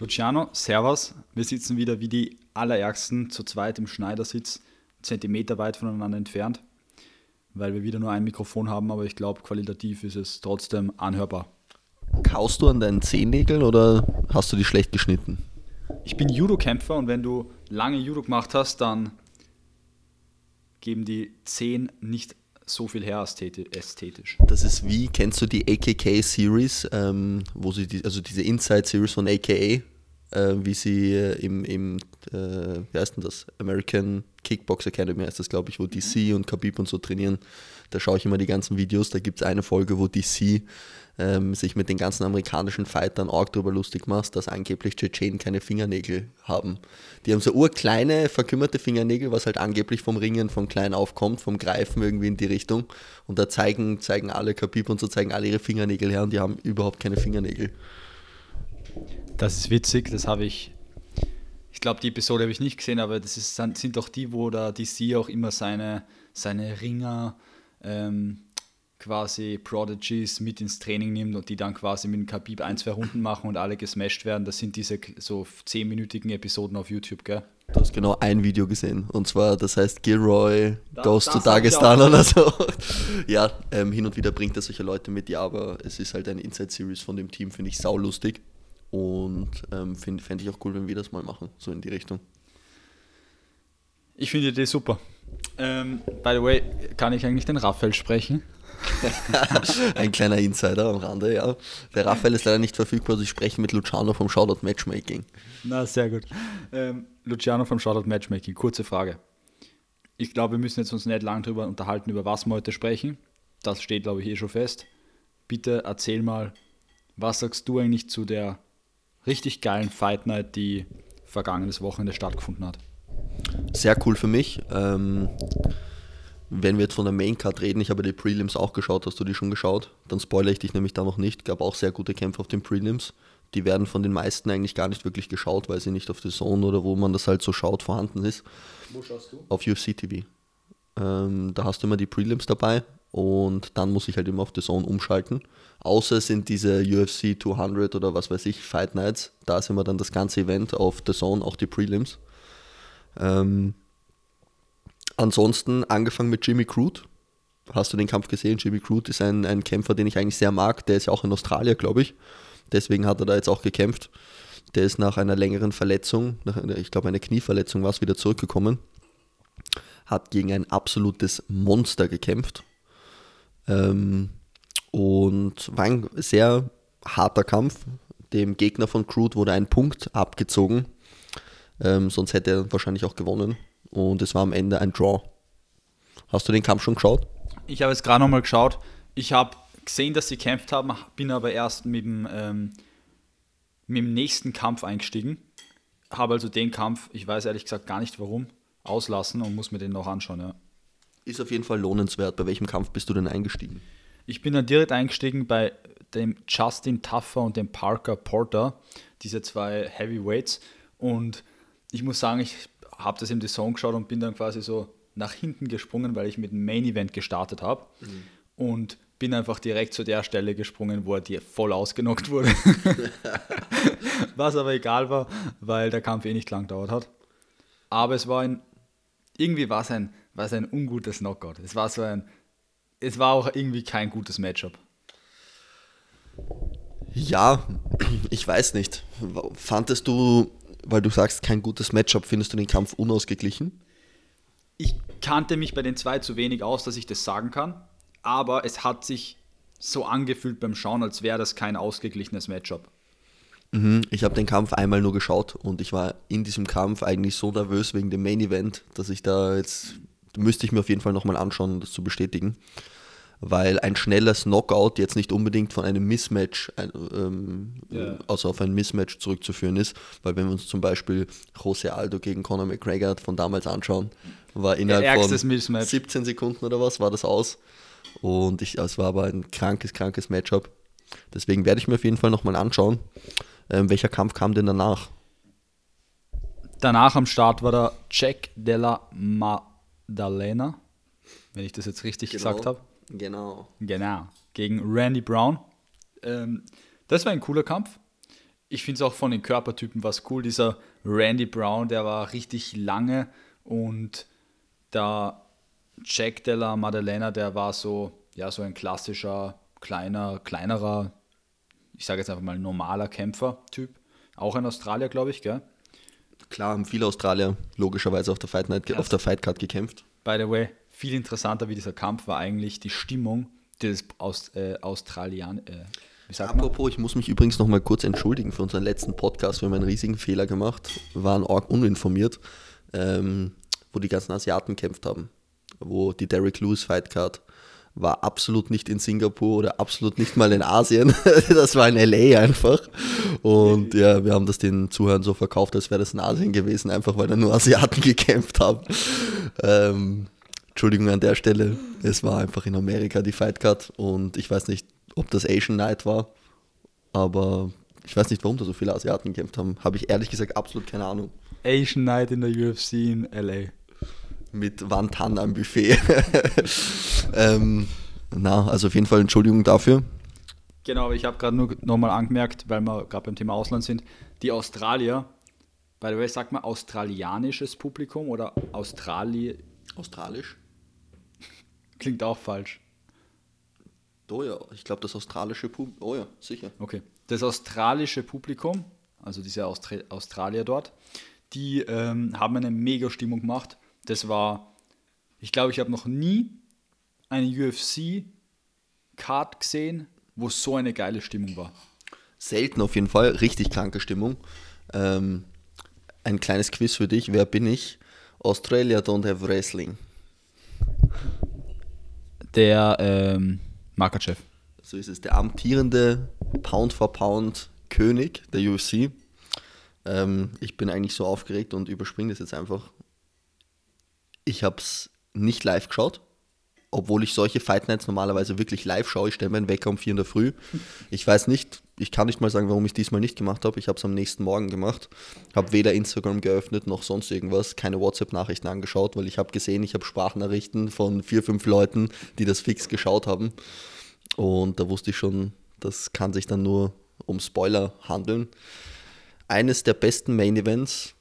Luciano, Servus. Wir sitzen wieder wie die allerärgsten zu zweit im Schneidersitz, Zentimeter weit voneinander entfernt, weil wir wieder nur ein Mikrofon haben, aber ich glaube, qualitativ ist es trotzdem anhörbar. Kaust du an deinen Zehennägeln oder hast du die schlecht geschnitten? Ich bin Judo-Kämpfer und wenn du lange Judo gemacht hast, dann geben die Zehen nicht so viel her ästhetisch. Das ist wie, kennst du die AKK-Series, ähm, wo sie, die, also diese Inside-Series von AKA, äh, wie sie äh, im, im äh, wie heißt denn das, American Kickbox Academy heißt das, glaube ich, wo DC und Khabib und so trainieren. Da schaue ich immer die ganzen Videos, da gibt es eine Folge, wo DC ähm, sich mit den ganzen amerikanischen Fightern arg darüber lustig macht, dass angeblich Tschetschenen keine Fingernägel haben. Die haben so urkleine, verkümmerte Fingernägel, was halt angeblich vom Ringen von klein auf kommt, vom Greifen irgendwie in die Richtung. Und da zeigen, zeigen alle Khabib und so zeigen alle ihre Fingernägel her und die haben überhaupt keine Fingernägel. Das ist witzig, das habe ich ich glaube, die Episode habe ich nicht gesehen, aber das ist, sind doch die, wo da DC auch immer seine, seine Ringer ähm, quasi Prodigies mit ins Training nimmt und die dann quasi mit dem Khabib ein, zwei Runden machen und alle gesmashed werden. Das sind diese so zehnminütigen Episoden auf YouTube, gell? Du hast genau ein Video gesehen. Und zwar, das heißt Gilroy Goes to Dagestan oder so. ja, ähm, hin und wieder bringt er solche Leute mit, ja, aber es ist halt eine Inside-Series von dem Team, finde ich saulustig. Und ähm, fände ich auch cool, wenn wir das mal machen, so in die Richtung. Ich finde die Idee super. Ähm, by the way, kann ich eigentlich den Raphael sprechen? Ein kleiner Insider am Rande, ja. Der Raphael ist leider nicht verfügbar, also ich spreche mit Luciano vom Shoutout Matchmaking. Na, sehr gut. Ähm, Luciano vom Shoutout Matchmaking, kurze Frage. Ich glaube, wir müssen jetzt uns nicht lange darüber unterhalten, über was wir heute sprechen. Das steht, glaube ich, eh schon fest. Bitte erzähl mal, was sagst du eigentlich zu der richtig geilen Fight Night, die vergangenes Wochenende stattgefunden hat? Sehr cool für mich. Ähm, wenn wir jetzt von der Main Card reden, ich habe die Prelims auch geschaut, hast du die schon geschaut? Dann spoilere ich dich nämlich da noch nicht. Gab auch sehr gute Kämpfe auf den Prelims. Die werden von den meisten eigentlich gar nicht wirklich geschaut, weil sie nicht auf der Zone oder wo man das halt so schaut vorhanden ist. Wo schaust du? Auf UFC TV. Ähm, da hast du immer die Prelims dabei und dann muss ich halt immer auf The Zone umschalten. Außer sind diese UFC 200 oder was weiß ich, Fight Nights, da sind wir dann das ganze Event auf The Zone, auch die Prelims. Ähm, ansonsten angefangen mit Jimmy Crude. Hast du den Kampf gesehen? Jimmy Crude ist ein, ein Kämpfer, den ich eigentlich sehr mag. Der ist ja auch in Australien, glaube ich. Deswegen hat er da jetzt auch gekämpft. Der ist nach einer längeren Verletzung, einer, ich glaube eine Knieverletzung war es, wieder zurückgekommen. Hat gegen ein absolutes Monster gekämpft. Ähm, und war ein sehr harter Kampf. Dem Gegner von Crude wurde ein Punkt abgezogen. Ähm, sonst hätte er wahrscheinlich auch gewonnen. Und es war am Ende ein Draw. Hast du den Kampf schon geschaut? Ich habe es gerade nochmal geschaut. Ich habe gesehen, dass sie gekämpft haben, bin aber erst mit dem, ähm, mit dem nächsten Kampf eingestiegen. Habe also den Kampf, ich weiß ehrlich gesagt gar nicht warum, auslassen und muss mir den noch anschauen. Ja. Ist auf jeden Fall lohnenswert. Bei welchem Kampf bist du denn eingestiegen? Ich bin dann direkt eingestiegen bei dem Justin Taffer und dem Parker Porter, diese zwei Heavyweights. Und ich muss sagen, ich habe das im The Song geschaut und bin dann quasi so nach hinten gesprungen, weil ich mit dem Main Event gestartet habe. Mhm. Und bin einfach direkt zu der Stelle gesprungen, wo er dir voll ausgenockt wurde. Was aber egal war, weil der Kampf eh nicht lang dauert hat. Aber es war ein, irgendwie war es ein, war es ein ungutes Knockout. Es war so ein, es war auch irgendwie kein gutes Matchup. Ja, ich weiß nicht. Fandest du weil du sagst, kein gutes Matchup, findest du den Kampf unausgeglichen? Ich kannte mich bei den zwei zu wenig aus, dass ich das sagen kann, aber es hat sich so angefühlt beim Schauen, als wäre das kein ausgeglichenes Matchup. Mhm, ich habe den Kampf einmal nur geschaut und ich war in diesem Kampf eigentlich so nervös wegen dem Main Event, dass ich da jetzt, müsste ich mir auf jeden Fall nochmal anschauen, um das zu bestätigen weil ein schnelles Knockout jetzt nicht unbedingt von einem Mismatch, ähm, yeah. also auf ein Mismatch zurückzuführen ist, weil wenn wir uns zum Beispiel Jose Aldo gegen Conor McGregor von damals anschauen, war innerhalb von Mismatch. 17 Sekunden oder was war das aus und ich, es war aber ein krankes, krankes Matchup. Deswegen werde ich mir auf jeden Fall nochmal anschauen. Ähm, welcher Kampf kam denn danach? Danach am Start war der Jack della Maddalena, wenn ich das jetzt richtig genau. gesagt habe. Genau. Genau. Gegen Randy Brown. Ähm, das war ein cooler Kampf. ich finde es auch von den Körpertypen was cool. Dieser Randy Brown, der war richtig lange und der Jack Della Maddalena, der war so, ja, so ein klassischer, kleiner, kleinerer, ich sage jetzt einfach mal normaler Kämpfer-Typ. Auch ein Australier, glaube ich, gell? Klar, haben viele Australier logischerweise auf der Fight Night, auf der Fight Card gekämpft. By the way, viel interessanter wie dieser Kampf war eigentlich die Stimmung des Aust äh, Australian. Äh, Apropos, ich muss mich übrigens noch mal kurz entschuldigen für unseren letzten Podcast. Wir haben einen riesigen Fehler gemacht, waren arg uninformiert, ähm, wo die ganzen Asiaten kämpft haben. Wo die Derek Lewis Fight Card war absolut nicht in Singapur oder absolut nicht mal in Asien. das war in LA einfach. Und ja, wir haben das den Zuhörern so verkauft, als wäre das in Asien gewesen, einfach weil da nur Asiaten gekämpft haben. Ähm, Entschuldigung an der Stelle, es war einfach in Amerika die Fight Card und ich weiß nicht, ob das Asian Night war, aber ich weiß nicht, warum da so viele Asiaten gekämpft haben. Habe ich ehrlich gesagt absolut keine Ahnung. Asian Night in der UFC in LA mit Wantan am Buffet. ähm, na, also auf jeden Fall Entschuldigung dafür. Genau, aber ich habe gerade nur nochmal angemerkt, weil wir gerade beim Thema Ausland sind, die Australier, by the way, sagt man australianisches Publikum oder Australi... Australisch? Klingt auch falsch. Oh ja, ich glaube das australische Publikum, oh ja, sicher. Okay, das australische Publikum, also diese Austra Australier dort, die ähm, haben eine mega Stimmung gemacht das war, ich glaube, ich habe noch nie eine UFC-Card gesehen, wo so eine geile Stimmung war. Selten auf jeden Fall, richtig kranke Stimmung. Ähm, ein kleines Quiz für dich. Wer bin ich? Australia don't have wrestling. Der ähm, Makachev. So ist es. Der amtierende Pound for Pound König der UFC. Ähm, ich bin eigentlich so aufgeregt und überspringe das jetzt einfach. Ich habe es nicht live geschaut, obwohl ich solche Fight Nights normalerweise wirklich live schaue. Ich stelle meinen Wecker um 4 in der Früh. Ich weiß nicht, ich kann nicht mal sagen, warum ich diesmal nicht gemacht habe. Ich habe es am nächsten Morgen gemacht. Habe weder Instagram geöffnet noch sonst irgendwas, keine WhatsApp-Nachrichten angeschaut, weil ich habe gesehen, ich habe Sprachnachrichten von vier, fünf Leuten, die das fix geschaut haben. Und da wusste ich schon, das kann sich dann nur um Spoiler handeln. Eines der besten Main Events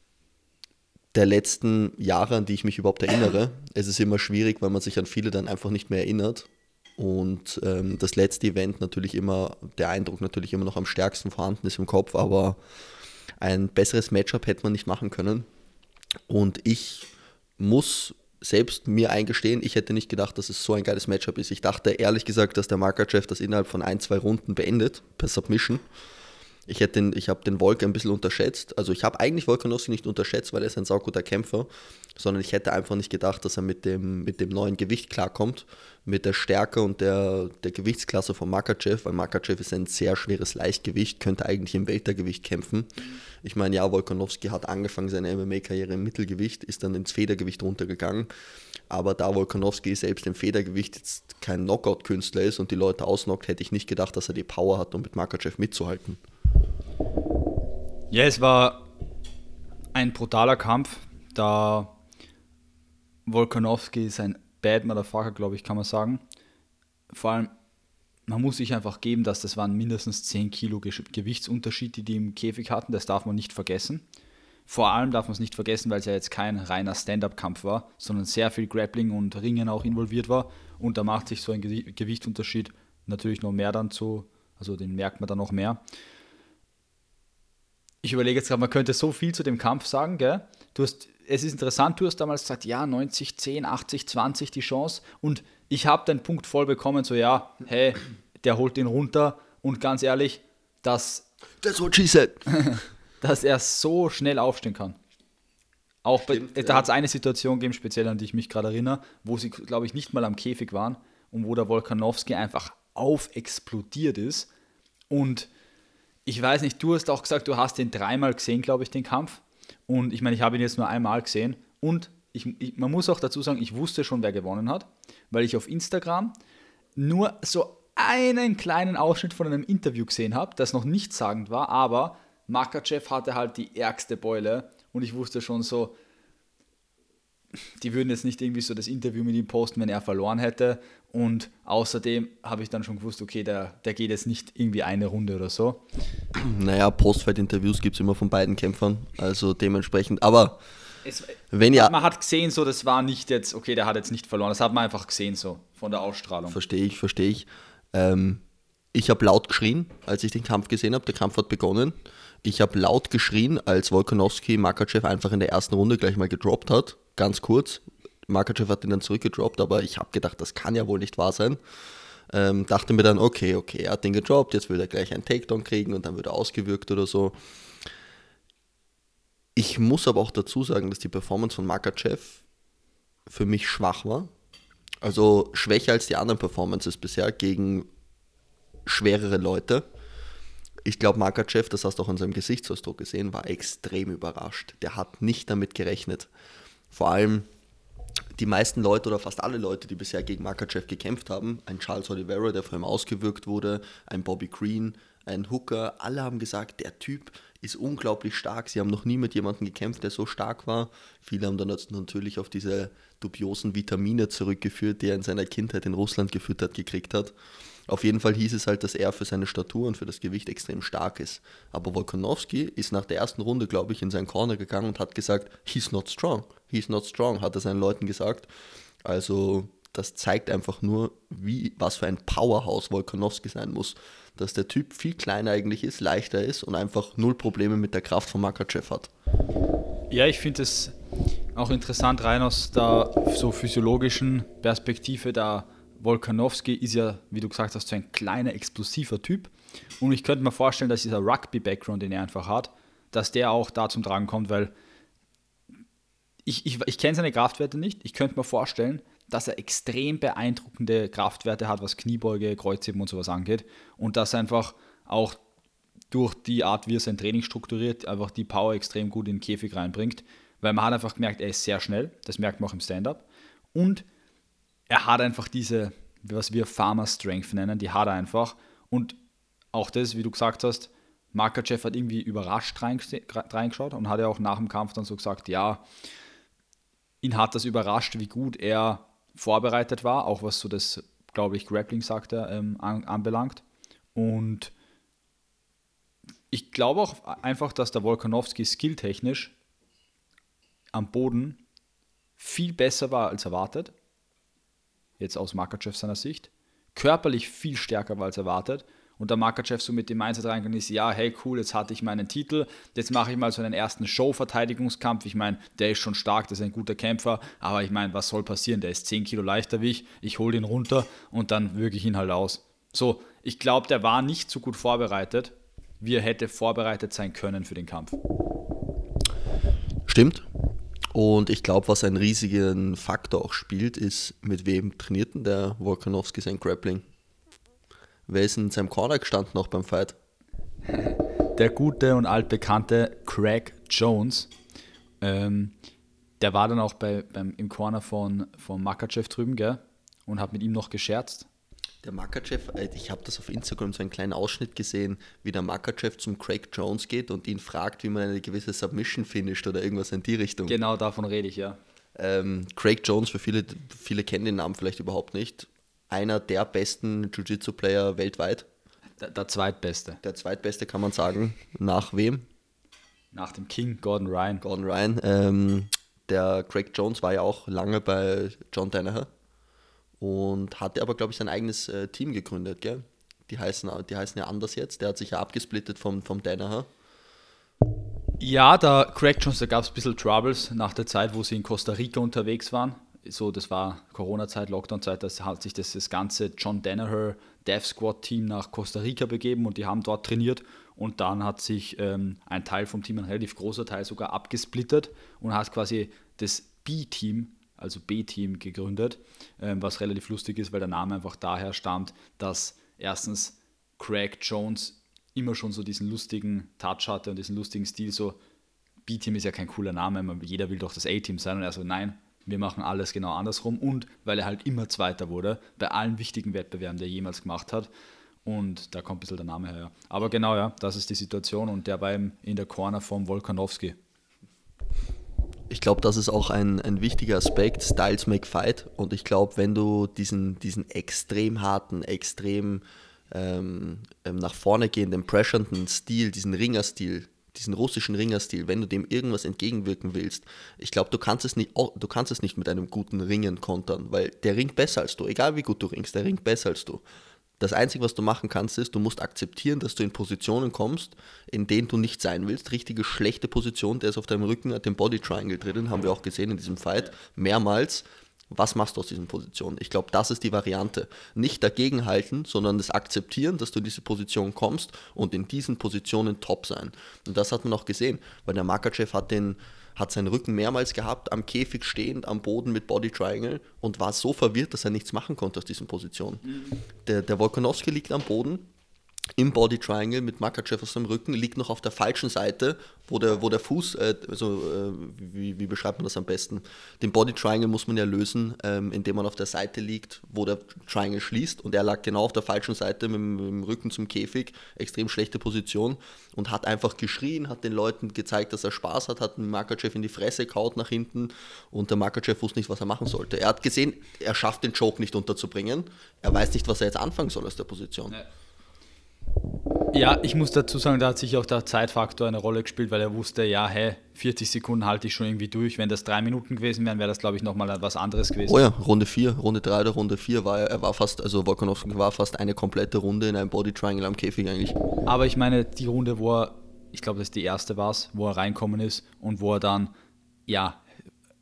der letzten Jahre, an die ich mich überhaupt erinnere. Es ist immer schwierig, weil man sich an viele dann einfach nicht mehr erinnert. Und ähm, das letzte Event natürlich immer, der Eindruck natürlich immer noch am stärksten vorhanden ist im Kopf, aber ein besseres Matchup hätte man nicht machen können. Und ich muss selbst mir eingestehen, ich hätte nicht gedacht, dass es so ein geiles Matchup ist. Ich dachte ehrlich gesagt, dass der Makachev das innerhalb von ein, zwei Runden beendet, per Submission. Ich, ich habe den Volk ein bisschen unterschätzt. Also ich habe eigentlich Volkanovski nicht unterschätzt, weil er ist ein sauguter Kämpfer, sondern ich hätte einfach nicht gedacht, dass er mit dem, mit dem neuen Gewicht klarkommt, mit der Stärke und der, der Gewichtsklasse von Makachev, weil Makachev ist ein sehr schweres Leichtgewicht, könnte eigentlich im Weltergewicht kämpfen. Ich meine, ja, Volkanovski hat angefangen seine MMA-Karriere im Mittelgewicht, ist dann ins Federgewicht runtergegangen. Aber da Volkanovski selbst im Federgewicht jetzt kein Knockout-Künstler ist und die Leute ausnockt, hätte ich nicht gedacht, dass er die Power hat, um mit Makachev mitzuhalten. Ja, es war ein brutaler Kampf, da Volkanovski ist ein Bad Motherfucker, glaube ich, kann man sagen. Vor allem, man muss sich einfach geben, dass das waren mindestens 10 Kilo Gewichtsunterschied, die die im Käfig hatten. Das darf man nicht vergessen. Vor allem darf man es nicht vergessen, weil es ja jetzt kein reiner Stand-up-Kampf war, sondern sehr viel Grappling und Ringen auch involviert war. Und da macht sich so ein Gewichtsunterschied natürlich noch mehr dann zu, also den merkt man dann noch mehr ich überlege jetzt gerade, man könnte so viel zu dem Kampf sagen, gell? Du hast, es ist interessant, du hast damals gesagt, ja, 90, 10, 80, 20 die Chance und ich habe den Punkt voll bekommen, so ja, hey, der holt ihn runter und ganz ehrlich, dass, That's what she said. dass er so schnell aufstehen kann. Auch Stimmt, bei, da hat es eine Situation gegeben, speziell an die ich mich gerade erinnere, wo sie, glaube ich, nicht mal am Käfig waren und wo der Volkanowski einfach aufexplodiert ist und ich weiß nicht, du hast auch gesagt, du hast den dreimal gesehen, glaube ich, den Kampf. Und ich meine, ich habe ihn jetzt nur einmal gesehen. Und ich, ich, man muss auch dazu sagen, ich wusste schon, wer gewonnen hat, weil ich auf Instagram nur so einen kleinen Ausschnitt von einem Interview gesehen habe, das noch nichtssagend war, aber Makachev hatte halt die ärgste Beule und ich wusste schon so, die würden jetzt nicht irgendwie so das Interview mit ihm posten, wenn er verloren hätte Und außerdem habe ich dann schon gewusst, okay, der, der geht jetzt nicht irgendwie eine Runde oder so. Naja, Postfight-Interviews gibt es immer von beiden Kämpfern. Also dementsprechend. Aber Es, wenn ja, man hat gesehen, so, das war nicht jetzt, okay, der hat jetzt nicht verloren. Das hat man einfach gesehen, so, von der Ausstrahlung. verstehe ich, verstehe ich. Ähm, ich habe laut geschrien, als ich den Kampf gesehen habe. Der Kampf hat begonnen. Ich habe laut geschrien, als Volkanovski Makachev einfach in der ersten Runde gleich mal gedroppt hat. Ganz kurz. Makachev hat ihn dann zurückgedroppt, aber ich habe gedacht, das kann ja wohl nicht wahr sein. Ähm, dachte mir dann, okay, okay, er hat den gedroppt, jetzt will er gleich einen Takedown kriegen und dann wird er ausgewürgt oder so. Ich muss aber auch dazu sagen, dass die Performance von Makachev für mich schwach war. Also schwächer als die anderen Performances bisher gegen schwerere Leute. Ich glaube, Makachev, das hast du auch an seinem Gesichtsausdruck gesehen, war extrem überrascht. Der hat nicht damit gerechnet. Vor allem die meisten Leute oder fast alle Leute, die bisher gegen Makachev gekämpft haben, ein Charles Oliveira, der vor ihm ausgewirkt wurde, ein Bobby Green, ein Hooker, alle haben gesagt, der Typ ist unglaublich stark. Sie haben noch nie mit jemandem gekämpft, der so stark war. Viele haben dann natürlich auf diese dubiosen Vitamine zurückgeführt, die er in seiner Kindheit in Russland gefüttert gekriegt hat. Auf jeden Fall hieß es halt, dass er für seine Statur und für das Gewicht extrem stark ist. Aber Volkanovski ist nach der ersten Runde, glaube ich, in seinen Corner gegangen und hat gesagt, he's not strong, he's not strong, hat er seinen Leuten gesagt. Also das zeigt einfach nur, wie, was für ein Powerhouse Volkanovski sein muss. Dass der Typ viel kleiner eigentlich ist, leichter ist und einfach null Probleme mit der Kraft von Makachev hat. Ja, ich finde es auch interessant, rein aus der so physiologischen Perspektive, da Volkanovski ist ja, wie du gesagt hast, so ein kleiner, explosiver Typ. Und ich könnte mir vorstellen, dass dieser Rugby-Background, den er einfach hat, dass der auch da zum Tragen kommt, weil ich, ich, ich kenne seine Kraftwerte nicht. Ich könnte mir vorstellen, dass er extrem beeindruckende Kraftwerte hat, was Kniebeuge, Kreuzheben und sowas angeht. Und dass er einfach auch durch die Art, wie er sein Training strukturiert, einfach die Power extrem gut in den Käfig reinbringt. Weil man hat einfach gemerkt, er ist sehr schnell. Das merkt man auch im Stand-up. Und er hat einfach diese, was wir Farmer Strength nennen, die hat er einfach. Und auch das, wie du gesagt hast, Makachev hat irgendwie überrascht reingeschaut und hat ja auch nach dem Kampf dann so gesagt, ja, ihn hat das überrascht, wie gut er vorbereitet war, auch was so das, glaube ich, Grappling, sagt er, ähm, an, anbelangt. Und ich glaube auch einfach, dass der Volkanovski skilltechnisch am Boden viel besser war als erwartet. Jetzt aus Makachev seiner Sicht. Körperlich viel stärker war als erwartet. Und der Makachev so mit dem Mindset reingegangen ist, ja, hey cool, jetzt hatte ich meinen Titel, jetzt mache ich mal so einen ersten Show-Verteidigungskampf. Ich meine, der ist schon stark, das ist ein guter Kämpfer, aber ich meine, was soll passieren? Der ist 10 Kilo leichter wie ich, ich hole ihn runter und dann würge ich ihn halt aus. So, ich glaube, der war nicht so gut vorbereitet, wie er hätte vorbereitet sein können für den Kampf. Stimmt. Und ich glaube, was einen riesigen Faktor auch spielt, ist, mit wem trainiert denn der Volkanovski sein Grappling? Wer ist in seinem Corner gestanden auch beim Fight? Der gute und altbekannte Craig Jones. Ähm, der war dann auch bei, beim, im Corner von, von Makachev drüben, gell? Und hat mit ihm noch gescherzt. Der Makachev, äh, ich habe das auf Instagram so einen kleinen Ausschnitt gesehen, wie der Makachev zum Craig Jones geht und ihn fragt, wie man eine gewisse Submission finisht oder irgendwas in die Richtung. Genau davon rede ich, ja. Ähm, Craig Jones, für viele, viele kennen den Namen vielleicht überhaupt nicht, einer der besten Jiu-Jitsu-Player weltweit. Der, der, zweitbeste. Der zweitbeste kann man sagen. Nach wem? Nach dem King, Gordon Ryan. Gordon Ryan. Ähm, der Craig Jones war ja auch lange bei John Danaher und hatte aber, glaube ich, sein eigenes äh, Team gegründet, gell? Die heißen, die heißen ja anders jetzt. Der hat sich ja abgesplittet vom, vom Danaher. Ja, da Craig Jones, da gab es ein bisschen Troubles nach der Zeit, wo sie in Costa Rica unterwegs waren. So, das war Corona-Zeit, Lockdown-Zeit, da hat sich das, das ganze John Danaher Death Squad-Team nach Costa Rica begeben und die haben dort trainiert. Und dann hat sich ähm, ein Teil vom Team, ein relativ großer Teil sogar abgesplittet und hat quasi das B-Team also B-Team gegründet, ähm, was relativ lustig ist, weil der Name einfach daher stammt, dass erstens Craig Jones immer schon so diesen lustigen Touch hatte und diesen lustigen Stil, so B-Team ist ja kein cooler Name, jeder will doch das A-Team sein und er so, nein, wir machen alles genau andersrum und weil er halt immer Zweiter wurde, bei allen wichtigen Wettbewerben, die er jemals gemacht hat und da kommt ein bisschen der Name her. Aber genau, ja, das ist die Situation und der war in der Corner vom Volkanovski. Ich glaube, das ist auch ein, ein wichtiger Aspekt, Styles make fight. Und ich glaube, wenn du diesen, diesen extrem harten, extrem ähm, ähm nach vorne gehenden, pressurnden Stil, diesen Ringerstil, diesen russischen Ringerstil, wenn du dem irgendwas entgegenwirken willst, ich glaube, du kannst es nicht, du kannst es nicht mit einem guten Ringen kontern, weil der ringt besser als du, egal wie gut du ringst, der ringt besser als du. Das Einzige, was du machen kannst, ist, du musst akzeptieren, dass du in Positionen kommst, in denen du nicht sein willst. Richtige schlechte Position, der ist auf deinem Rücken, hat den Body Triangle drinnen, haben wir auch gesehen in diesem Fight, mehrmals. Was machst du aus diesen Positionen? Ich glaube, das ist die Variante. Nicht dagegenhalten, sondern das Akzeptieren, dass du in diese Position kommst und in diesen Positionen top sein. Und das hat man auch gesehen, weil der Makachev hat den hat seinen Rücken mehrmals gehabt, am Käfig stehend, am Boden mit Body Triangle und war so verwirrt, dass er nichts machen konnte aus diesen Positionen. Mhm. Der, der Volkanovski liegt am Boden, im Body Triangle mit Makachev auf seinem Rücken, liegt noch auf der falschen Seite, wo der, wo der Fuß, äh, also äh, wie, wie, beschreibt man das am besten? Den Body Triangle muss man ja lösen, ähm, indem man auf der Seite liegt, wo der Triangle schließt und er lag genau auf der falschen Seite mit, mit dem Rücken zum Käfig, extrem schlechte Position und hat einfach geschrien, hat den Leuten gezeigt, dass er Spaß hat, hat Makachev in die Fresse kaut nach hinten und der Makachev wusste nicht, was er machen sollte. Er hat gesehen, er schafft den Choke nicht unterzubringen, er weiß nicht, was er jetzt anfangen soll aus der Position. Ja. Ja, ich muss dazu sagen, da hat sich auch der Zeitfaktor eine Rolle gespielt, weil er wusste, ja, hey, 40 Sekunden halte ich schon irgendwie durch. Wenn das drei Minuten gewesen wären, wäre das, glaube ich, nochmal was anderes gewesen. Oh ja, Runde 4, Runde 3 oder Runde 4 war er, er war fast, also Volkanovski war fast eine komplette Runde in einem Body Triangle am Käfig eigentlich. Aber ich meine, die Runde, wo er, ich glaube, das ist die erste war wo er reinkommen ist und wo er dann, ja,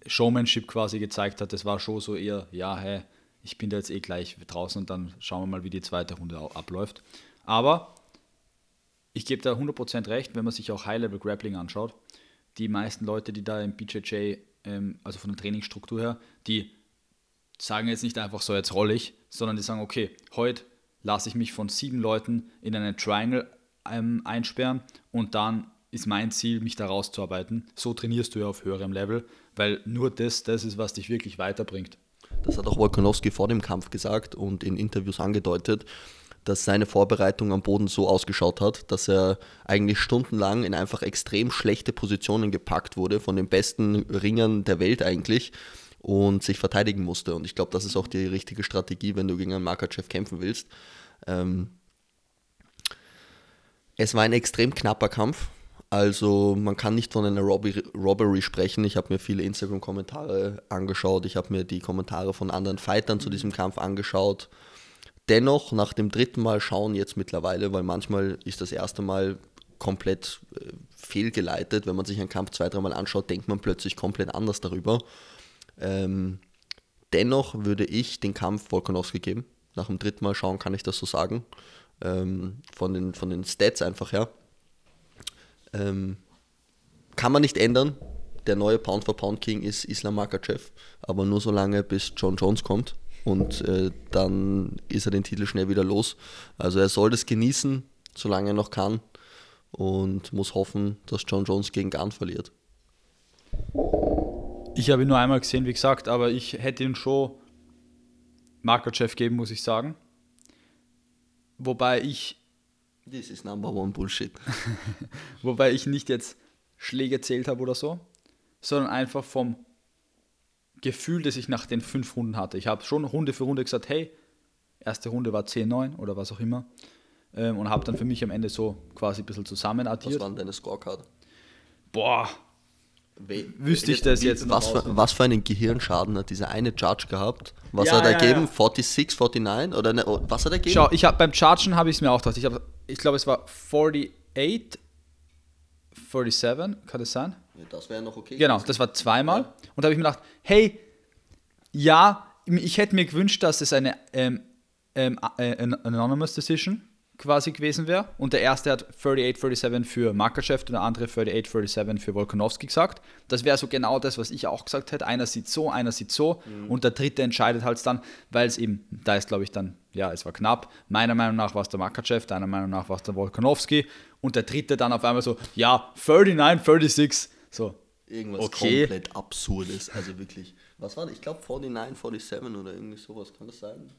Showmanship quasi gezeigt hat, das war schon so eher, ja, hey, ich bin da jetzt eh gleich draußen und dann schauen wir mal, wie die zweite Runde abläuft. Aber ich gebe da 100% recht, wenn man sich auch High-Level Grappling anschaut. Die meisten Leute, die da im BJJ, ähm, also von der Trainingsstruktur her, die sagen jetzt nicht einfach so, jetzt rolle ich, sondern die sagen, okay, heute lasse ich mich von sieben Leuten in einen Triangle ähm, einsperren und dann ist mein Ziel, mich da rauszuarbeiten. So trainierst du ja auf höherem Level, weil nur das, das ist, was dich wirklich weiterbringt. Das hat auch Volkanovski vor dem Kampf gesagt und in Interviews angedeutet dass seine Vorbereitung am Boden so ausgeschaut hat, dass er eigentlich stundenlang in einfach extrem schlechte Positionen gepackt wurde, von den besten Ringern der Welt eigentlich, und sich verteidigen musste. Und ich glaube, das ist auch die richtige Strategie, wenn du gegen einen Makachev kämpfen willst. Ähm es war ein extrem knapper Kampf. Also man kann nicht von einer Robbery sprechen. Ich habe mir viele Instagram-Kommentare angeschaut. Ich habe mir die Kommentare von anderen Fightern zu diesem Kampf angeschaut dennoch nach dem dritten Mal schauen jetzt mittlerweile, weil manchmal ist das erste Mal komplett äh, fehlgeleitet. Wenn man sich einen Kampf zwei, dreimal anschaut, denkt man plötzlich komplett anders darüber. Ähm, dennoch würde ich den Kampf Volkanovski geben. Nach dem dritten Mal schauen kann ich das so sagen. Ähm, von, den, von den Stats einfach her. Ähm, kann man nicht ändern. Der neue Pound-for-Pound-King ist Islam Makachev, aber nur so lange, bis John Jones kommt und äh, dann ist er den Titel schnell wieder los. Also er soll das genießen, solange er noch kann und muss hoffen, dass John Jones gegen Gunn verliert. Ich habe ihn nur einmal gesehen, wie gesagt, aber ich hätte ihn schon Makachev geben, muss ich sagen. Wobei ich. This is number one Bullshit. wobei ich nicht jetzt Schläge zählt habe oder so, sondern einfach vom Gefühl, das ich nach den fünf Runden hatte. Ich habe schon Runde für Runde gesagt, hey, erste Runde war 10-9 oder was auch immer. Ähm, und habe dann für mich am Ende so quasi ein bisschen zusammen addiert. Was war denn deine Scorecard? Boah, We wüsste ich das jetzt was für, was für einen Gehirnschaden hat dieser eine Judge gehabt? Was ja, hat er ja, gegeben? Ja. 46, 49? Oder ne, oh, was hat er gegeben? Schau, ich hab, beim Chargen habe ich es mir auch gedacht. Ich, ich glaube, es war 48, 47, kann das sein? Das wäre noch okay. Genau, das war zweimal. Ja. Und da habe ich mir gedacht, hey, ja, ich hätte mir gewünscht, dass es eine ähm, ähm, äh, Anonymous Decision quasi gewesen wäre. Und der erste hat 38-37 für Makachev und der andere 38-37 für Volkanovski gesagt. Das wäre so genau das, was ich auch gesagt hätte. Einer sieht so, einer sieht so. Mhm. Und der dritte entscheidet halt dann, weil es eben, da ist glaube ich dann, ja, es war knapp. Meiner Meinung nach war es der Makachev, deiner Meinung nach war es der Volkanovski. Und der dritte dann auf einmal so, ja, 39-36 so. Irgendwas okay. komplett Absurdes, also wirklich. Was war das? Ich glaube 49, 47 oder irgendwie sowas, kann das sein?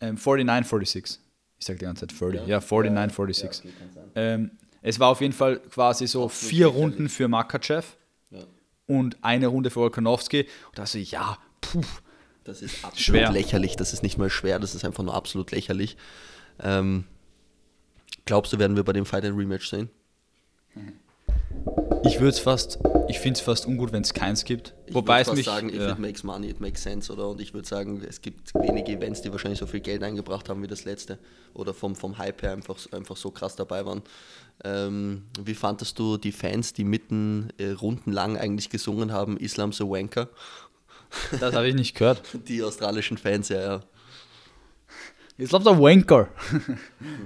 Ähm, 49, 46. Ich sage die ganze Zeit 40. Ja, ja 49, 46. Ja, okay, ähm, es war auf jeden Fall quasi so Absolut vier Runden für Makachev. Ja. und eine Runde für Volkanovski. Und da so, ja, puh. Das ist absolut Schwer. lächerlich. Das ist nicht mal schwer, das ist einfach nur absolut lächerlich. Ähm, glaubst du, werden wir bei dem Fight ein Rematch sehen? Ich würde es fast, ich finde es fast ungut, wenn es keins gibt. Ich Wobei es mich. sagen, if ja. it makes money, it makes sense, oder? Und ich würde sagen, es gibt wenige Events, die wahrscheinlich so viel Geld eingebracht haben wie das letzte. Oder vom, vom Hype her einfach, einfach so krass dabei waren. Ähm, wie fandest du die Fans, die mitten äh, rundenlang eigentlich gesungen haben, Islam's a Wanker? Das habe ich nicht gehört. Die australischen Fans, ja, ja. Not a wanker.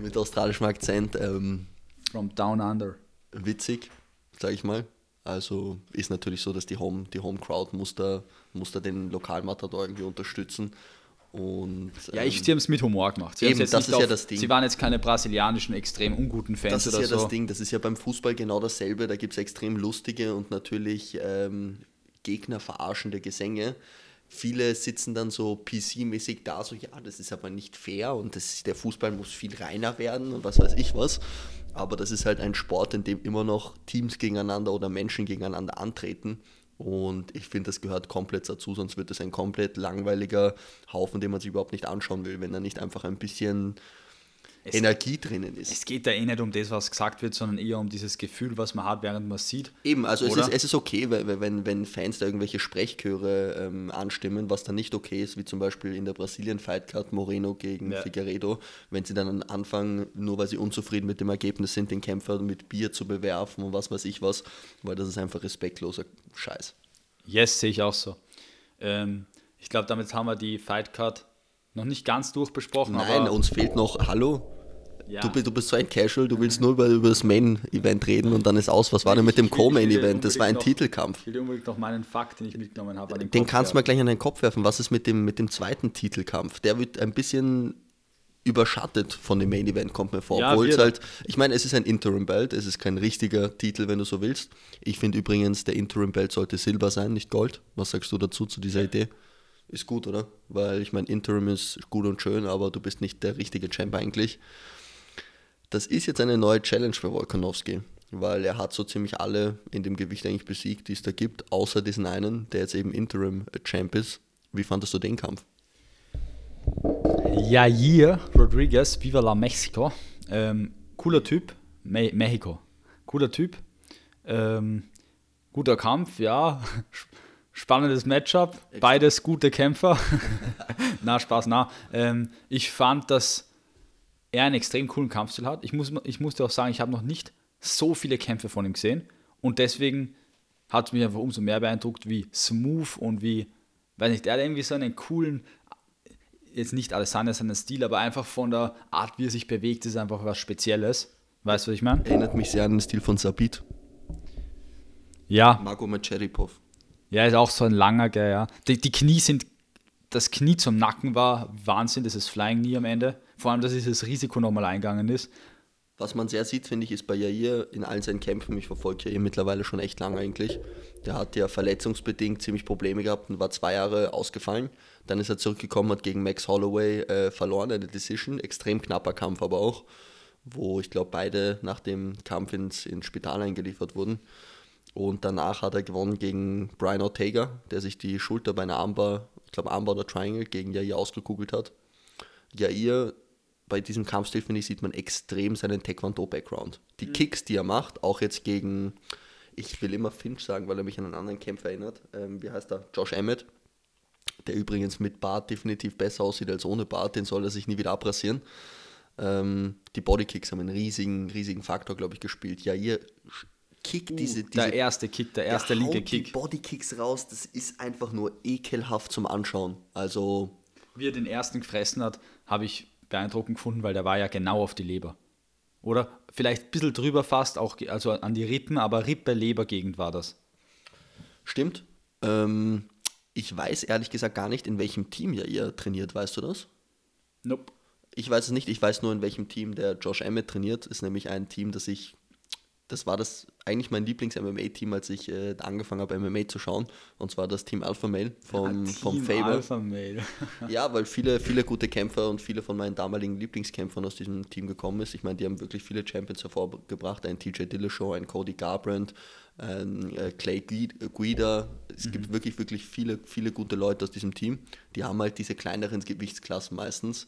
Mit australischem Akzent. Ähm, From down under. witzig, sage ich mal. Also ist natürlich so, dass die Home, die Home Crowd muss da, muss da den Lokalmatador irgendwie unterstützen. Und, Ja, ich, ähm, sie haben es mit Humor gemacht. Sie Eben, das ist ja das Ding. Sie waren jetzt keine brasilianischen, extrem unguten Fans das ist ja so. das Ding, das ist ja beim Fußball genau dasselbe. Da gibt es extrem lustige und natürlich ähm, Gegner verarschende Gesänge. Viele sitzen dann so PC-mäßig da, so, ja, das ist aber nicht fair und das, der Fußball muss viel reiner werden und was weiß ich was. Aber das ist halt ein Sport, in dem immer noch Teams gegeneinander oder Menschen gegeneinander antreten. Und ich finde, das gehört komplett dazu, sonst wird es ein komplett langweiliger Haufen, den man sich überhaupt nicht anschauen will, wenn da nicht einfach ein bisschen Es- Energie drinnen ist. Es geht da eh nicht um das, was gesagt wird, sondern eher um dieses Gefühl, was man hat, während man es sieht. Eben, also es ist, es ist okay, weil- wenn, wenn Fans da irgendwelche Sprechchöre ähm, anstimmen, was dann nicht okay ist, wie zum Beispiel in der Brasilien-Fightcard Moreno gegen Ja. Figueredo, wenn sie dann anfangen, nur weil sie unzufrieden mit dem Ergebnis sind, den Kämpfer mit Bier zu bewerfen und was weiß ich was, weil das ist einfach respektloser Scheiß. Yes, sehe ich auch so. Ähm, ich glaube, damit haben wir die Fight Card noch nicht ganz durchbesprochen. Nein, uns fehlt noch, hallo, ja. du, bist- du bist so ein Casual, du willst nur über, über das Main-Event reden und dann ist aus. Was war denn mit dem Co-Main-Event? Das war ein noch- Titelkampf. Ich will dir unbedingt noch meinen Fakt, den ich mitgenommen habe, den Den kannst du mal gleich an den Kopf werfen. Was ist mit dem, mit dem zweiten Titelkampf? Der wird ein bisschen überschattet von dem Main Event, kommt mir vor. Ja, Obwohl es halt, ich meine, es ist ein Interim Belt, es ist kein richtiger Titel, wenn du so willst. Ich finde übrigens, der Interim Belt sollte Silber sein, nicht Gold. Was sagst du dazu, zu dieser Idee? Ist gut, oder? Weil ich meine, Interim ist gut und schön, aber du bist nicht der richtige Champ eigentlich. Das ist jetzt eine neue Challenge für Volkanovski, weil er hat so ziemlich alle in dem Gewicht eigentlich besiegt, die es da gibt, außer diesen einen, der jetzt eben Interim Champ ist. Wie fandest du den Kampf? Jair Rodriguez, Viva la Mexico. Ähm, cooler Typ. Me Mexico. Cooler Typ. Ähm, guter Kampf, ja. Spannendes Matchup. Beides gute Kämpfer. na, Spaß, na. Ähm, ich fand, dass er einen extrem coolen Kampfstil hat. Ich, muss, ich musste auch sagen, ich habe noch nicht so viele Kämpfe von ihm gesehen. Und deswegen hat es mich einfach umso mehr beeindruckt, wie smooth und wie, weiß nicht, er hat irgendwie so einen coolen, jetzt nicht Alessandro seinen Stil, aber einfach von der Art, wie er sich bewegt, ist einfach was Spezielles. Weißt du, was ich meine? Erinnert mich sehr an den Stil von Sabit, Ja, Marco Macheripov. Ja, ist auch so ein langer, gell, ja. Die, die Knie sind, das Knie zum Nacken war Wahnsinn, das ist Flying Knee am Ende. Vor allem, dass dieses Risiko nochmal eingegangen ist. Was man sehr sieht, finde ich, ist bei Jair in allen seinen Kämpfen, ich verfolge Jair mittlerweile schon echt lange eigentlich, der hat ja verletzungsbedingt ziemlich Probleme gehabt und war zwei Jahre ausgefallen. Dann ist er zurückgekommen, hat gegen Max Holloway äh, verloren, eine Decision, extrem knapper Kampf aber auch, wo ich glaube beide nach dem Kampf ins, ins Spital eingeliefert wurden. Und danach hat er gewonnen gegen Brian Ortega, der sich die Schulter bei einer Armbar, ich glaube Armbar oder Triangle, gegen Jair ausgekugelt hat. Jair, bei diesem Kampfstil, finde ich, sieht man extrem seinen Taekwondo-Background. Die Kicks, die er macht, auch jetzt gegen, ich will immer Finch sagen, weil er mich an einen anderen Kämpfer erinnert. Ähm, wie heißt er? Josh Emmett, der übrigens mit Bart definitiv besser aussieht als ohne Bart, den soll er sich nie wieder abrasieren. Ähm, die Bodykicks haben einen riesigen, riesigen Faktor, glaube ich, gespielt. Jair kickt diese, diese der erste Kick, der erste der linke haut Die Kick. Bodykicks raus, das ist einfach nur ekelhaft zum Anschauen. Also, Wie er den ersten gefressen hat, habe ich beeindruckend gefunden, weil der war ja genau auf die Leber. Oder vielleicht ein bisschen drüber fast, auch also an die Rippen, aber Rippe-Leber-Gegend war das. stimmt. Ähm, ich weiß ehrlich gesagt gar nicht, in welchem Team ja ihr trainiert, weißt du das? Nope. Ich weiß es nicht, ich weiß nur, in welchem Team der Josh Emmett trainiert. Ist nämlich ein Team, das ich das war das eigentlich mein Lieblings-MMA-Team, als ich äh, angefangen habe, MMA zu schauen. Und zwar das Team Alpha Male vom, Ja, vom Team Faber. Alpha Male. Ja, weil viele, viele gute Kämpfer und viele von meinen damaligen Lieblingskämpfern aus diesem Team gekommen ist. Ich meine, die haben wirklich viele Champions hervorgebracht. Ein TJ Dillashaw, ein Cody Garbrandt, ein äh, Clay Guid- Guida. Es gibt wirklich, wirklich viele, viele gute Leute aus diesem Team. Die haben halt diese kleineren Gewichtsklassen meistens.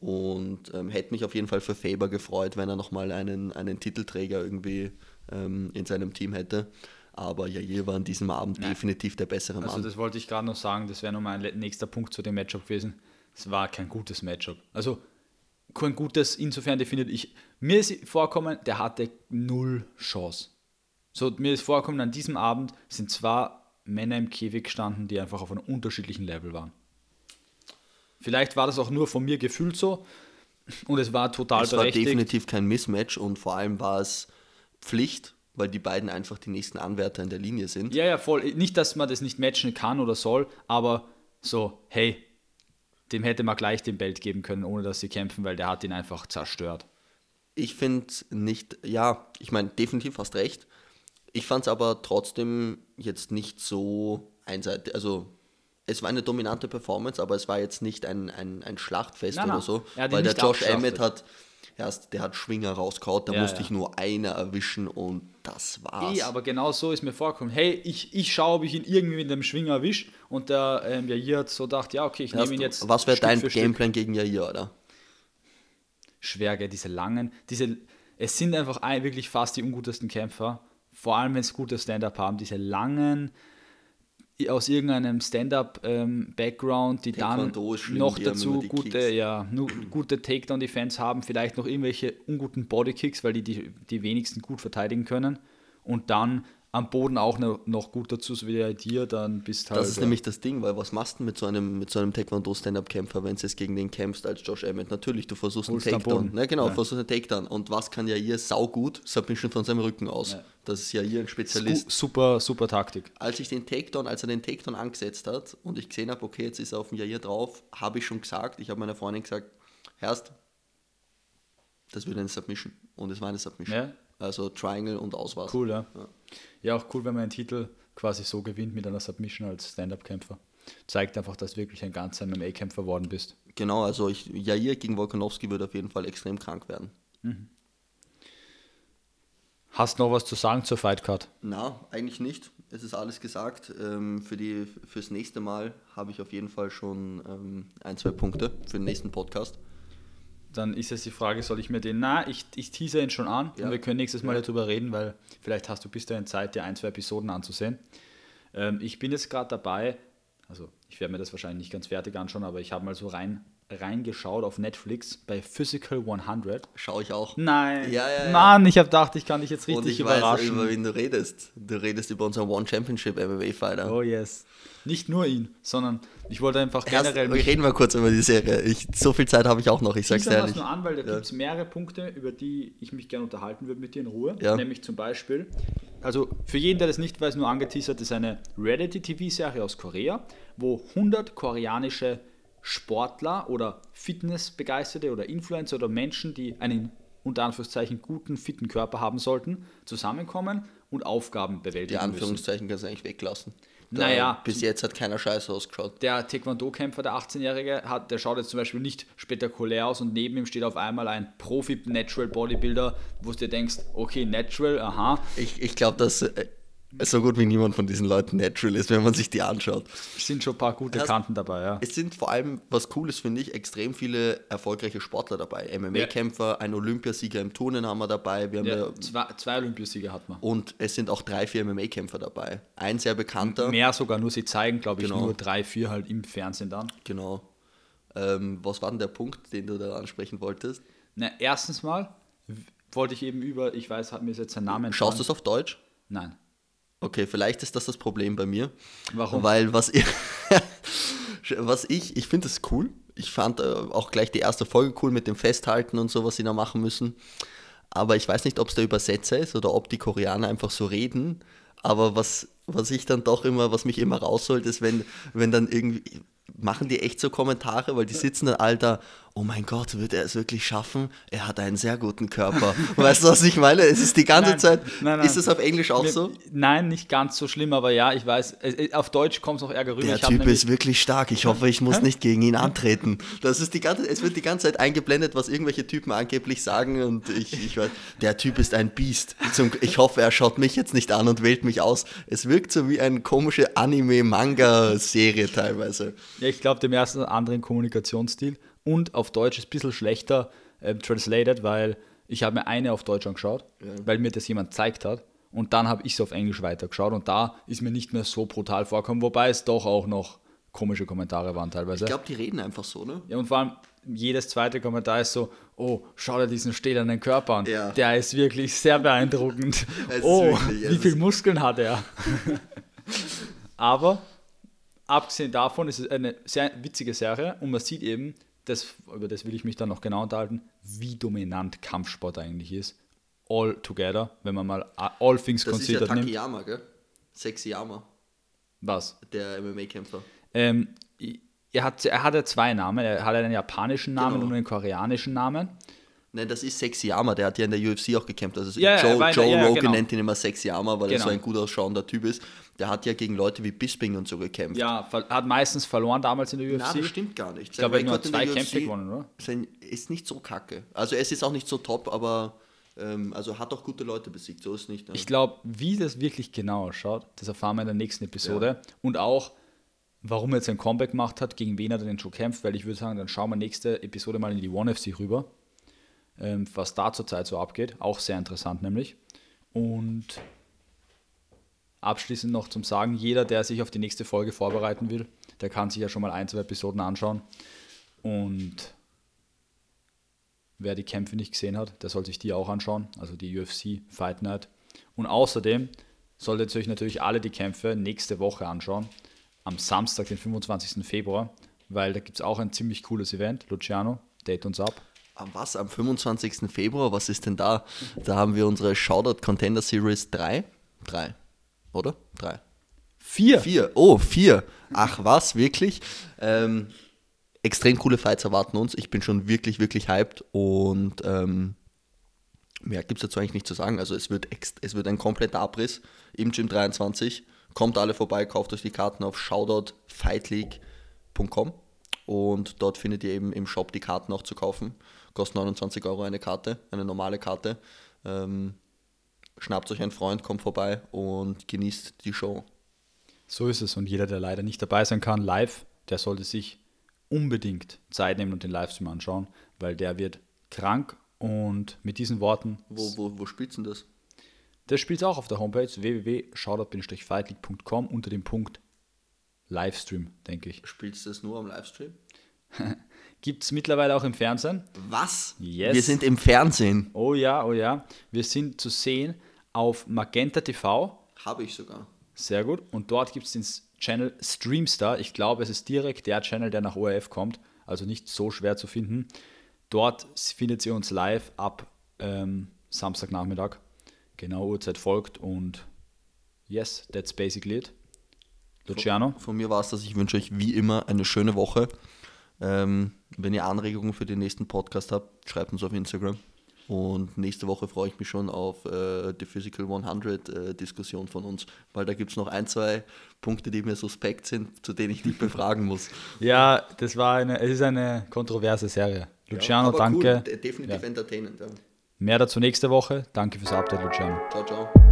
Und ähm, hätte mich auf jeden Fall für Faber gefreut, wenn er nochmal einen, einen Titelträger irgendwie ähm, in seinem Team hätte. Aber Jair war an diesem Abend Nein. definitiv der bessere Mann. Also das wollte ich gerade noch sagen, das wäre noch mein le- nächster Punkt zu dem Matchup gewesen. Es war kein gutes Matchup. Also kein gutes, insofern definiert ich. Mir ist vorkommen, der hatte null Chance. So, mir ist vorkommen, an diesem Abend sind zwei Männer im Käfig gestanden, die einfach auf einem unterschiedlichen Level waren. Vielleicht war das auch nur von mir gefühlt so und es war total es war berechtigt. definitiv kein Mismatch und vor allem war es Pflicht, weil die beiden einfach die nächsten Anwärter in der Linie sind. Ja, ja, voll. Nicht, dass man das nicht matchen kann oder soll, aber so, hey, dem hätte man gleich den Belt geben können, ohne dass sie kämpfen, weil der hat ihn einfach zerstört. Ich finde nicht, ja, ich meine, definitiv hast recht. Ich fand es aber trotzdem jetzt nicht so einseitig. Also, es war eine dominante Performance, aber es war jetzt nicht ein, ein, ein Schlachtfest Nein, oder so. Weil der Josh. Emmett hat, erst, der hat Schwinger rausgehauen, da Ja, musste ja. ich nur einer erwischen und das war's. Eh, aber genau so ist mir vorgekommen. Hey, ich, ich schaue, ob ich ihn irgendwie mit dem Schwinger erwisch. Und der ähm, Jair hat so gedacht, ja, okay, ich nehme ihn jetzt. was wäre dein. Gameplan gegen Jair, oder? schwer, gell? diese langen, diese, es sind einfach ein, wirklich fast die ungutesten Kämpfer, vor allem wenn sie gutes Stand-up haben, diese langen, aus irgendeinem Stand-up-Background, die dann Taekwondo schlimm, noch die dazu die gute, Kicks. ja, gute Takedown-Defense haben, vielleicht noch irgendwelche unguten Bodykicks, weil die, die die wenigsten gut verteidigen können und dann am Boden auch noch, noch gut dazu, so wie der dir, dann bist halt. Das ist ja. nämlich das Ding, weil was machst du mit so einem, mit so einem Taekwondo-Stand-Up-Kämpfer, wenn du jetzt gegen den kämpfst als Josh Emmett? Natürlich, du versuchst einen Holst am Takedown. Ne, genau, Ja. versuchst einen Takedown. Und was kann Jair saugut? Submission von seinem Rücken aus. Ja. Das ist Jair ein Spezialist. Super, super Taktik. Als ich den Takedown, als er den Takedown angesetzt hat und ich gesehen habe, okay, jetzt ist er auf dem Jair drauf, habe ich schon gesagt, ich habe meiner Freundin gesagt, Herrst, das wird eine Submission. Und es war eine Submission. Ja. Also Triangle und aus war's. Cool, ja. Ja. Ja, auch cool, wenn man einen Titel quasi so gewinnt mit einer Submission als Stand-Up-Kämpfer. Zeigt einfach, dass du wirklich ein ganzer MMA-Kämpfer worden bist. Genau, also ich, Jair gegen Volkanovski wird auf jeden Fall extrem krank werden. Hast noch was zu sagen zur Fightcard? Na, eigentlich nicht. Es ist alles gesagt. Ähm, für die, fürs nächste Mal habe ich auf jeden Fall schon ähm, ein, zwei Punkte für den nächsten Podcast. Dann ist jetzt die Frage, soll ich mir den, na, ich, ich teaser ihn schon an Ja. und wir können nächstes Mal Ja. darüber reden, weil vielleicht hast du bis dahin Zeit, dir ein, zwei Episoden anzusehen. Ähm, ich bin jetzt gerade dabei, also ich werde mir das wahrscheinlich nicht ganz fertig anschauen, aber ich habe mal so rein reingeschaut auf Netflix bei Physical 100. Schaue ich auch. Nein, Ja, ja, ja. Mann, ich habe gedacht, ich kann dich jetzt Und richtig ich weiß, überraschen. über wen du redest. Du redest über unseren One Championship MMA-Fighter. Oh yes. Nicht nur ihn, sondern ich wollte einfach Erst, generell wir reden mal kurz über die Serie. Ich, so viel Zeit habe ich auch noch, ich sag's wir ehrlich. nur an, weil da Ja. gibt es mehrere Punkte, über die ich mich gerne unterhalten würde mit dir in Ruhe. Ja. Nämlich zum Beispiel, also für jeden, der das nicht weiß, nur angeteasert, ist eine Reality-TV-Serie aus Korea, wo 100 koreanische Sportler oder Fitnessbegeisterte oder Influencer oder Menschen, die einen unter Anführungszeichen guten, fitten Körper haben sollten, zusammenkommen und Aufgaben Die bewältigen müssen. Anführungszeichen kannst du eigentlich weglassen. Da- Naja, Bis jetzt hat keiner Scheiße ausgeschaut. der Taekwondo-Kämpfer, der 18-Jährige, hat, der schaut jetzt zum Beispiel nicht spektakulär aus und neben ihm steht auf einmal ein Profi-Natural-Bodybuilder, wo du dir denkst, okay, Natural, aha, Ich, ich glaube, dass äh, so gut wie niemand von diesen Leuten natural ist, wenn man sich die anschaut. sind schon ein paar gute Hast- Kanten dabei, ja. Es sind vor allem, was cool ist, finde ich, extrem viele erfolgreiche Sportler dabei. MMA-Kämpfer, ein Olympiasieger im Turnen haben wir dabei. Wir haben ja ja, zwei, zwei Olympiasieger hat man. und es sind auch drei, vier MMA-Kämpfer dabei. Ein sehr bekannter. Mehr sogar, nur sie zeigen, glaube ich, Genau. nur drei, vier halt im Fernsehen dann. Genau. Ähm, was war denn der Punkt, den du da ansprechen wolltest? Na, erstens mal wollte ich eben über, ich weiß, hat mir jetzt sein Name Schaust du es auf Deutsch? Nein. Okay, vielleicht ist das das Problem bei mir. Warum? Weil was ich, was ich, ich finde es cool. Ich fand äh, auch gleich die erste Folge cool mit dem Festhalten und so, was sie da machen müssen. Aber ich weiß nicht, ob es der Übersetzer ist oder ob die Koreaner einfach so reden. Aber was, was ich dann doch immer, was mich immer rausholt, ist, wenn, wenn dann irgendwie, machen die echt so Kommentare, weil die sitzen dann, Alter, oh mein Gott, wird er es wirklich schaffen? Er hat einen sehr guten Körper. weißt du, was ich meine? Es ist die ganze Nein, Zeit, nein, nein. ist es auf Englisch auch so? Nein, nicht ganz so schlimm, aber ja, ich weiß, auf Deutsch kommt es noch ärger rüber. Der Ich Typ ist wirklich stark. Ich hoffe, ich muss nicht gegen ihn antreten. Das ist die ganze, es wird die ganze Zeit eingeblendet, was irgendwelche Typen angeblich sagen und ich, ich weiß, der Typ ist ein Biest. Zum, ich hoffe, er schaut mich jetzt nicht an und wählt mich aus. Es wirkt so wie eine komische Anime-Manga-Serie teilweise. Ja, ich glaube, dem ersten anderen Kommunikationsstil und auf Deutsch ist ein bisschen schlechter äh, translated, weil ich habe mir eine auf Deutsch angeschaut, weil mir das jemand gezeigt hat und dann habe ich es auf Englisch weitergeschaut und da ist mir nicht mehr so brutal vorgekommen, wobei es doch auch noch komische Kommentare waren teilweise. Ich glaube, die reden einfach so, ne? Ja, und vor allem jedes zweite Kommentar ist so, oh, schau dir diesen stählernen Körper an. Ja. Der ist wirklich sehr beeindruckend. Oh, wirklich- wie viel ist- Muskeln hat er? Aber abgesehen davon ist es eine sehr witzige Serie und man sieht eben, das, über das will ich mich dann noch genau unterhalten, wie dominant Kampfsport eigentlich ist. All together, wenn man mal all things Das ist ja considered nimmt. Gell? Sexyama, Was? der MMA-Kämpfer. Ähm, er, hat, er hatte zwei Namen. Er hat einen japanischen Namen Genau. und einen koreanischen Namen. Nein, das ist Sexyama, der hat ja in der UFC auch gekämpft. Also Ja, ja, Joe, er Joe ja, ja, Rogan genau. nennt ihn immer Sexyama, weil er Genau. so ein gut ausschauender Typ ist. Der hat ja gegen Leute wie Bisping und so gekämpft. Ja, hat meistens verloren damals in der UFC. Na, das stimmt gar nicht. Ich glaube, er hat nur zwei Kämpfe gewonnen, oder? Sein, ist nicht so kacke. Also es ist auch nicht so top, aber ähm, also hat auch gute Leute besiegt. So ist es nicht. Ne? Ich glaube, wie das wirklich genau ausschaut, das erfahren wir in der nächsten Episode. Und auch, warum er jetzt ein Comeback gemacht hat, gegen wen er denn schon kämpft, weil ich würde sagen, dann schauen wir nächste Episode mal in die One FC rüber, was da zurzeit so abgeht. Auch sehr interessant nämlich. Und abschließend noch zum Sagen, jeder, der sich auf die nächste Folge vorbereiten will, der kann sich ja schon mal ein, zwei Episoden anschauen. Und wer die Kämpfe nicht gesehen hat, der soll sich die auch anschauen, also die UFC Fight Night. Und außerdem solltet ihr euch natürlich alle die Kämpfe nächste Woche anschauen, am Samstag, den 25. Februar, weil da gibt es auch ein ziemlich cooles Event. Luciano, date uns ab. Am was? Am 25. Februar? Was ist denn da? Da haben wir unsere Shoutout Contender Series 3. 3. Oder? 3. Vier! Vier. Oh, vier. Ach was, wirklich? Ähm, extrem coole Fights erwarten uns. Ich bin schon wirklich, wirklich hyped und ähm, mehr gibt es dazu eigentlich nicht zu sagen. Also es wird, es wird ein kompletter Abriss im Gym 23. Kommt alle vorbei, kauft euch die Karten auf shoutoutfightleague.com und dort findet ihr eben im Shop die Karten auch zu kaufen. Kostet 29 Euro eine Karte, eine normale Karte. Ähm, schnappt euch einen Freund, kommt vorbei und genießt die Show. So ist es. Und jeder, der leider nicht dabei sein kann, live, der sollte sich unbedingt Zeit nehmen und den Livestream anschauen, weil der wird krank. Und mit diesen Worten, Wo, wo, wo spielst denn das? das spielt auch auf der Homepage www.shoutout-fightleague.com unter dem Punkt Livestream, denke ich. Spielst du das nur am Livestream? Gibt es mittlerweile auch im Fernsehen? Was? Yes. Wir sind im Fernsehen. Oh ja, oh ja. Wir sind zu sehen auf Magenta TV. Habe ich sogar. Sehr gut. Und dort gibt es den Channel Streamstar. Ich glaube, es ist direkt der Channel, der nach ORF kommt. Also nicht so schwer zu finden. Dort findet ihr uns live ab ähm, Samstagnachmittag. Genau, Uhrzeit folgt. Und yes, that's basically it. Luciano? Von mir war es das. Ich wünsche euch wie immer eine schöne Woche. Ähm, wenn ihr Anregungen für den nächsten Podcast habt, schreibt uns auf Instagram. Und nächste Woche freue ich mich schon auf äh, die Physical 100 äh, Diskussion von uns, weil da gibt es noch ein, zwei Punkte, die mir suspekt sind, zu denen ich dich befragen muss. Ja, das war eine, es ist eine kontroverse Serie. Luciano, Aber danke. Cool, de- definitiv Ja. entertainend. Ja. Mehr dazu nächste Woche. Danke fürs Update, Luciano. Ciao, ciao.